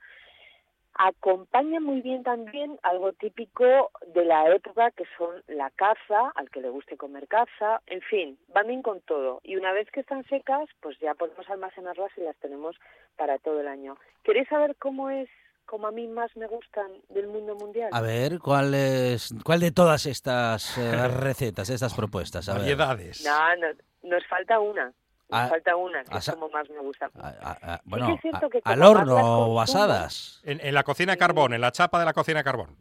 Acompaña muy bien también algo típico de la época que son la caza, al que le guste comer caza, en fin, van bien con todo. Y una vez que están secas, pues ya podemos almacenarlas y las tenemos para todo el año. ¿Queréis saber cómo es como a mí más me gustan del mundo mundial. A ver, ¿cuál es cuál de todas estas eh, recetas, estas propuestas? A Variedades. No, no, nos falta una. Me falta una, que es como más me gusta. bueno, al horno o basadas. En, la cocina de carbón, en la chapa de la cocina de carbón.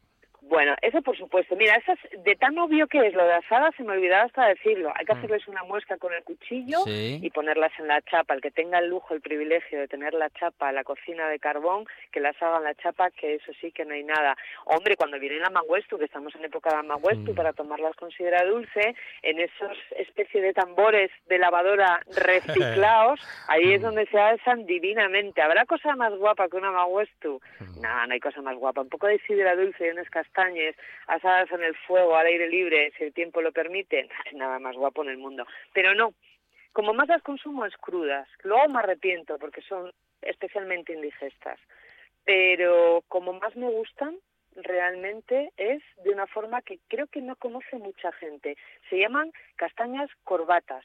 Bueno, eso por supuesto. Mira, esas, de tan obvio que es lo de asadas, se me olvidaba hasta decirlo. Hay que mm. hacerles una muesca con el cuchillo y ponerlas en la chapa. El que tenga el lujo, el privilegio de tener la chapa, la cocina de carbón, que las haga en la chapa, que eso sí que no hay nada. Hombre, cuando viene la manguestu, que estamos en época de manguestu, mm. para tomarlas considera dulce, en esos especie de tambores de lavadora reciclados, ahí es mm. donde se alzan divinamente. ¿Habrá cosa más guapa que una manguestu? No, no hay cosa más guapa. Un poco de sidra dulce y unas castañas asadas en el fuego, al aire libre, si el tiempo lo permite, es nada más guapo en el mundo. Pero no, como más las consumo es crudas, luego me arrepiento porque son especialmente indigestas. Pero como más me gustan, realmente es de una forma que creo que no conoce mucha gente. Se llaman castañas corbatas,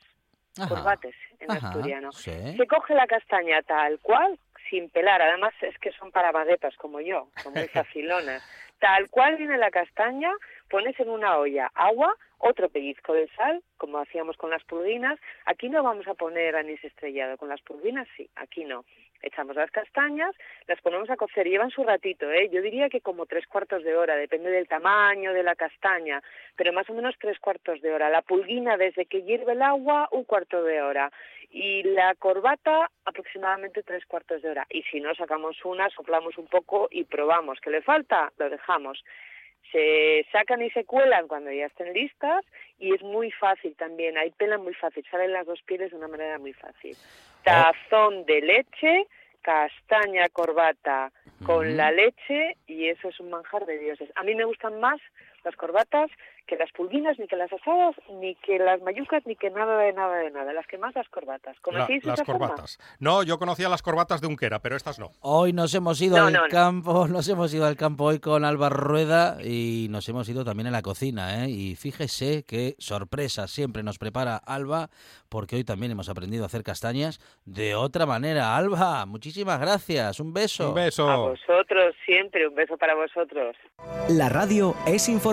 corbates en asturiano. Se coge la castaña tal cual, sin pelar. Además es que son para baguetas como yo, son muy facilonas. Tal cual viene la castaña, pones en una olla agua, otro pellizco de sal, como hacíamos con las pulguinas. Aquí no vamos a poner anís estrellado, con las pulguinas sí, aquí no. Echamos las castañas, las ponemos a cocer, llevan su ratito, ¿eh? yo diría que como tres cuartos de hora, depende del tamaño de la castaña, pero más o menos tres cuartos de hora. La pulguina, desde que hierve el agua, un cuarto de hora. Y la corbata, aproximadamente tres cuartos de hora. Y si no, sacamos una, soplamos un poco y probamos. ¿Qué le falta? Lo dejamos se sacan y se cuelan cuando ya estén listas y es muy fácil también, hay pela muy fácil, salen las dos pieles de una manera muy fácil. Tazón de leche, castaña corbata con la leche y eso es un manjar de dioses. A mí me gustan más las corbatas que las pulguinas, ni que las asadas, ni que las mayucas, ni que nada de nada de nada. Las que más las corbatas. ¿Conocéis las corbatas? No, yo conocía las corbatas de Unquera, pero estas no. Hoy nos hemos ido al campo, nos hemos ido al campo hoy con Álvaro Rueda y nos hemos ido también a la cocina, ¿eh? Y fíjese qué sorpresa siempre nos prepara Alba, porque hoy también hemos aprendido a hacer castañas de otra manera. Alba, muchísimas gracias. Un beso. Un beso. A vosotros siempre, un beso para vosotros. La radio es información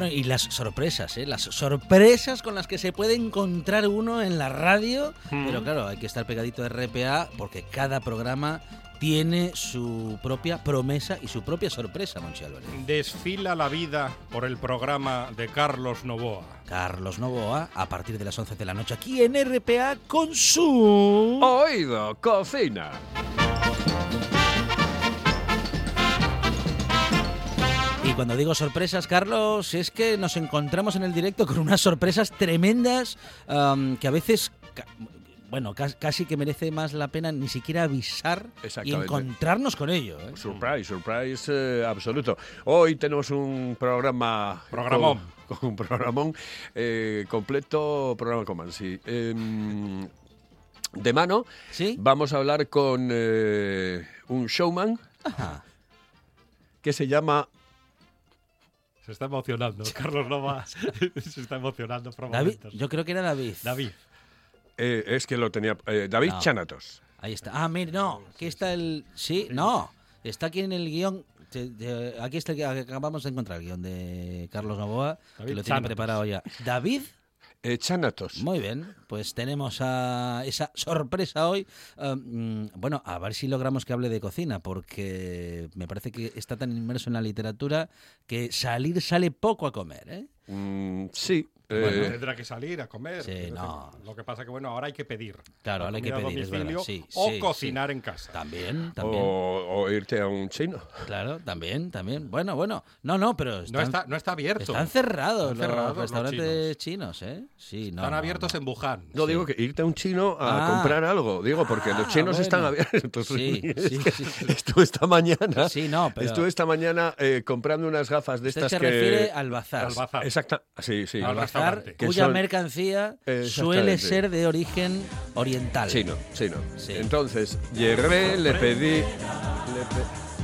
Y las sorpresas, ¿eh? las sorpresas con las que se puede encontrar uno en la radio. Mm. Pero claro, hay que estar pegadito de RPA porque cada programa tiene su propia promesa y su propia sorpresa, Monchi Álvarez. Desfila la vida por el programa de Carlos Novoa. Carlos Novoa, a partir de las 11 de la noche, aquí en RPA con su... Oído Cocina. Y cuando digo sorpresas, Carlos, es que nos encontramos en el directo con unas sorpresas tremendas que a veces bueno, casi que merece más la pena ni siquiera avisar y encontrarnos con ello. ¿eh? Surprise, surprise eh, absoluto. Hoy tenemos un programa... Programón. Con, un programón eh, completo, programa con sí. Em, de mano, ¿Sí? vamos a hablar con un showman que se llama se está emocionando. Carlos Nova se está emocionando David, yo creo que era David. David. Eh, es que lo tenía. Eh, David Chanatos. Ahí está. Ah, mira, no. Aquí está el. Sí, no. Está aquí en el guion Aquí está, acabamos de encontrar el guion de Carlos Novoa, que lo tiene preparado ya. David Chanatos. Muy bien, pues tenemos a esa sorpresa hoy. Um, bueno, a ver si logramos que hable de cocina, porque me parece que está tan inmerso en la literatura que salir sale poco a comer. ¿eh? Mm, sí, eh, tendrá que salir a comer. Lo que pasa que bueno, ahora hay que pedir. Claro, ahora hay que pedir, o cocinar en casa. También, también. O, irte a un chino. Claro, también, también. Bueno, bueno. No, no, pero no está no está abierto. Están cerrados, los restaurantes chinos. ¿eh? Sí, no, están abiertos en Wuhan. No digo que irte a un chino a ah. comprar algo, digo porque los ah, chinos están abiertos. Sí, sí, Estuve esta mañana. Sí, no, pero... Estuve esta mañana eh, comprando unas gafas de estas se que refiere al bazar. Al bazar. Exacto. Sí, sí. Al bazar cuya mercancía suele ser de origen oriental. Chino, chino. Entonces, llegué, le pedí...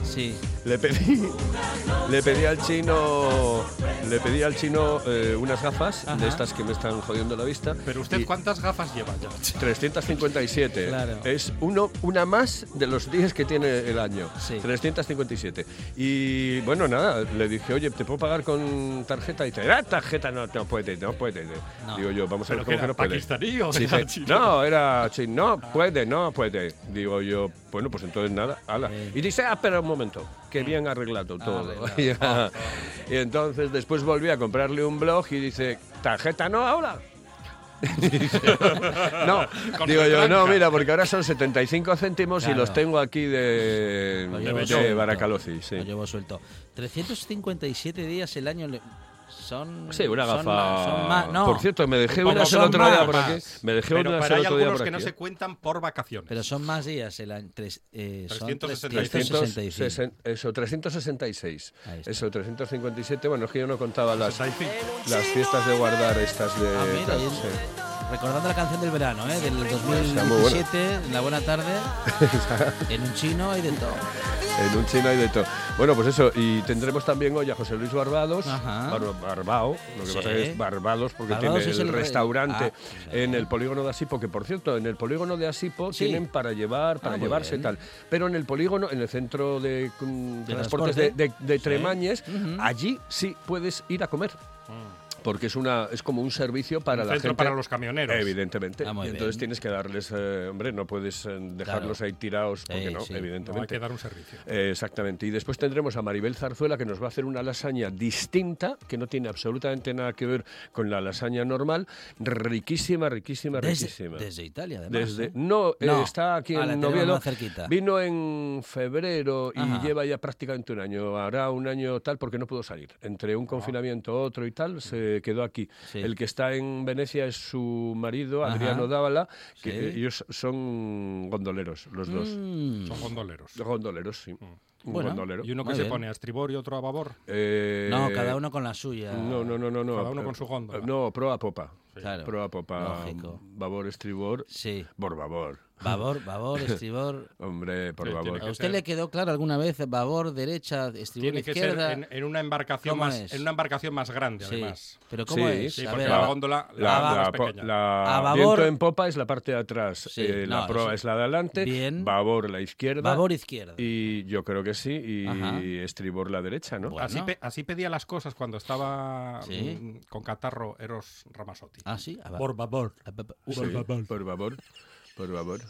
sí. Le pedí, le pedí al chino, le pedí al chino eh, unas gafas de estas que me están jodiendo la vista. Pero usted cuántas gafas lleva ya? 357. Es uno, una más de los 10 que tiene el año. 357. Y bueno, nada, le dije, oye, ¿te puedo pagar con tarjeta? Y dice, ah, tarjeta no, no puede, no puede. Digo yo, vamos a ver cómo que no puede. no, era chino. No, puede, no puede. Digo yo, bueno, pues entonces nada, ala. Y dice, ah, espera un momento, que bien arreglado todo. y entonces después volví a comprarle un blog y dice, ¿tarjeta no ahora? no, digo yo, no, mira, porque ahora son 75 céntimos y los tengo aquí de, de, Baracaloci. Sí. Lo llevo suelto. 357 días el año son. Sí, una gafa. no, por cierto, me dejé una el otro día por aquí. Me dejé pero, una pero hay algunos que no se cuentan por vacaciones. Pero son más días el año. Eh, 366. Eso, 366. Eso, 357. Bueno, es que yo no contaba las, las fiestas de guardar estas de. Ah, recordando la canción del verano, ¿eh? del 2017, en la buena tarde, en un chino hay de todo. En un chino hay de todo. Bueno, pues eso, y tendremos también hoy a José Luis Barbados, Barbao, lo que pasa es Barbados porque tiene el, restaurante ah, en el polígono de Asipo, que por cierto, en el polígono de Asipo tienen para llevar, para ah, llevarse tal. Pero en el polígono, en el centro de, transportes de, Tremañes, allí sí puedes ir a comer. Mm porque es una es como un servicio para la gente para los camioneros. Evidentemente. Ah, y entonces tienes que darles eh, hombre no puedes eh, dejarlos ahí tirados porque no evidentemente hay que dar un servicio. Eh, exactamente. Y después tendremos a Maribel Zarzuela que nos va a hacer una lasaña distinta que no tiene absolutamente nada que ver con la lasaña normal. Riquísima riquísima riquísima. desde Italia además desde no, está aquí ah, en Noviedo vino en febrero y lleva ya prácticamente un año. Hará un año tal porque no pudo salir. Entre un confinamiento otro y tal se quedó aquí. El que está en Venecia es su marido, Adriano Dávala, que ellos son gondoleros, los dos. Mm. Son gondoleros. Gondoleros, sí. Mm. ¿Y uno que se pone a estribor y otro a babor? Eh, no, cada uno con la suya. No, no, no, no. Cada uno con su góndola. No, pro a popa. Claro. Pro a popa. Babor, estribor. Sí. Por babor. Babor, babor, estribor. Hombre, por favor. ¿A usted le quedó claro alguna vez babor, derecha, estribor, Tiene que izquierda? ser en, una embarcación más, en una embarcación más grande, además. ¿Pero cómo es? Sí, porque la góndola la, la, viento en popa es la parte de atrás, eh, la proa es la de adelante, Bien. babor la izquierda. Babor izquierda. Y yo creo que sí, y estribor la derecha, ¿no? Así, así, pedía las cosas cuando estaba mm, con catarro Eros Ramasotti. Ah, sí. Por babor. Por babor. Por babor. Por babor.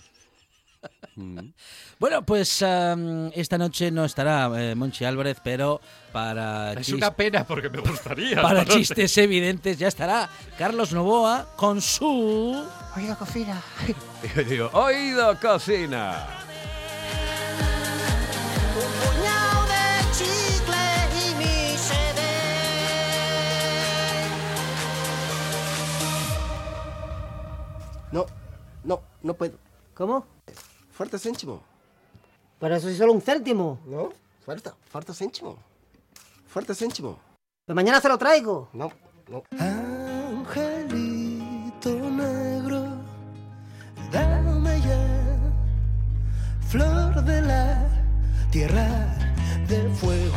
Bueno, pues esta noche no estará eh, Monchi Álvarez, pero para... Es una pena porque me gustaría. Para chistes evidentes ya estará Carlos Novoa con su... Oído cocina. Yo digo, oído cocina. No, puedo. ¿Cómo? Falta céntimo. Pero eso es solo un céntimo. No, falta, falta céntimo. Falta céntimo. Pues mañana se lo traigo. No, no. Angelito negro, dame ya flor de la tierra del fuego.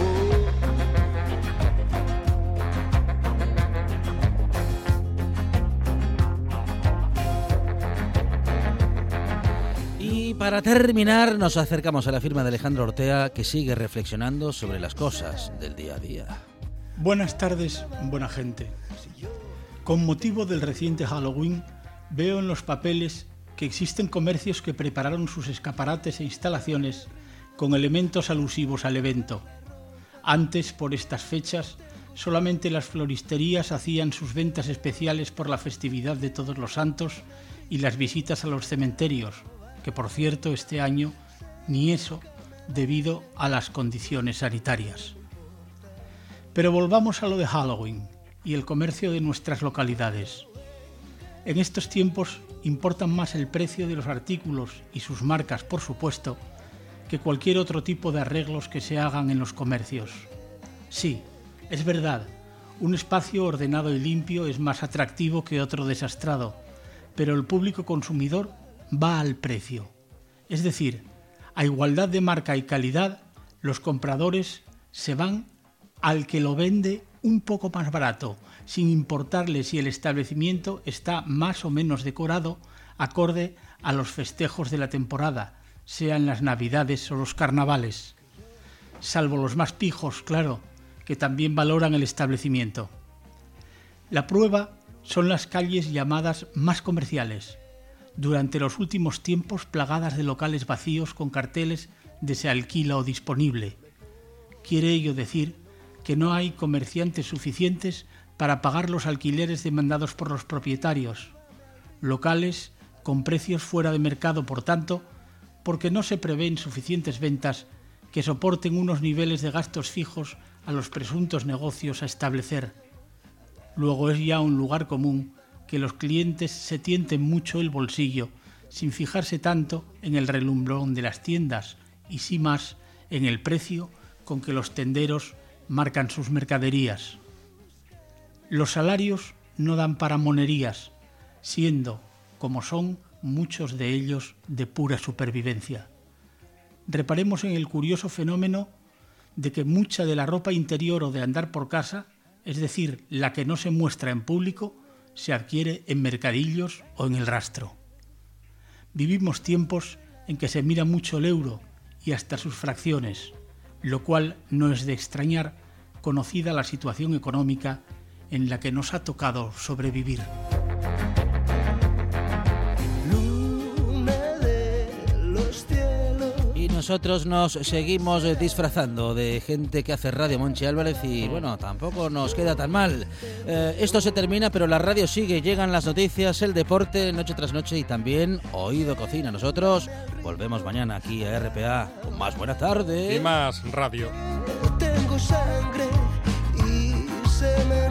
Para terminar, nos acercamos a la firma de Alejandro Ortea, que sigue reflexionando sobre las cosas del día a día. Buenas tardes, buena gente. Con motivo del reciente Halloween, veo en los papeles que existen comercios que prepararon sus escaparates e instalaciones con elementos alusivos al evento. Antes, por estas fechas, solamente las floristerías hacían sus ventas especiales por la festividad de Todos los Santos y las visitas a los cementerios, que por cierto este año ni eso debido a las condiciones sanitarias. Pero volvamos a lo de Halloween y el comercio de nuestras localidades. En estos tiempos importan más el precio de los artículos y sus marcas, por supuesto, que cualquier otro tipo de arreglos que se hagan en los comercios. Sí, es verdad, un espacio ordenado y limpio es más atractivo que otro desastrado, pero el público consumidor va al precio. Es decir, a igualdad de marca y calidad, los compradores se van al que lo vende un poco más barato, sin importarle si el establecimiento está más o menos decorado acorde a los festejos de la temporada, sean las navidades o los carnavales. Salvo los más pijos, claro, que también valoran el establecimiento. La prueba son las calles llamadas más comerciales, durante los últimos tiempos plagadas de locales vacíos con carteles de se alquila o disponible. Quiere ello decir que no hay comerciantes suficientes para pagar los alquileres demandados por los propietarios, locales con precios fuera de mercado, por tanto, porque no se prevén suficientes ventas que soporten unos niveles de gastos fijos a los presuntos negocios a establecer. Luego es ya un lugar común que los clientes se tienten mucho el bolsillo, sin fijarse tanto en el relumbrón de las tiendas y sí más en el precio con que los tenderos marcan sus mercaderías. Los salarios no dan para monerías, siendo, como son, muchos de ellos de pura supervivencia. Reparemos en el curioso fenómeno de que mucha de la ropa interior o de andar por casa, es decir, la que no se muestra en público, se adquiere en mercadillos o en el rastro. Vivimos tiempos en que se mira mucho el euro y hasta sus fracciones, lo cual no es de extrañar conocida la situación económica en la que nos ha tocado sobrevivir. Nosotros nos seguimos disfrazando de gente que hace radio Monchi Álvarez y bueno, tampoco nos queda tan mal. Eh, esto se termina, pero la radio sigue, llegan las noticias, el deporte, noche tras noche y también Oído Cocina. Nosotros volvemos mañana aquí a RPA con más buena tarde. Y más radio. Tengo sangre y se me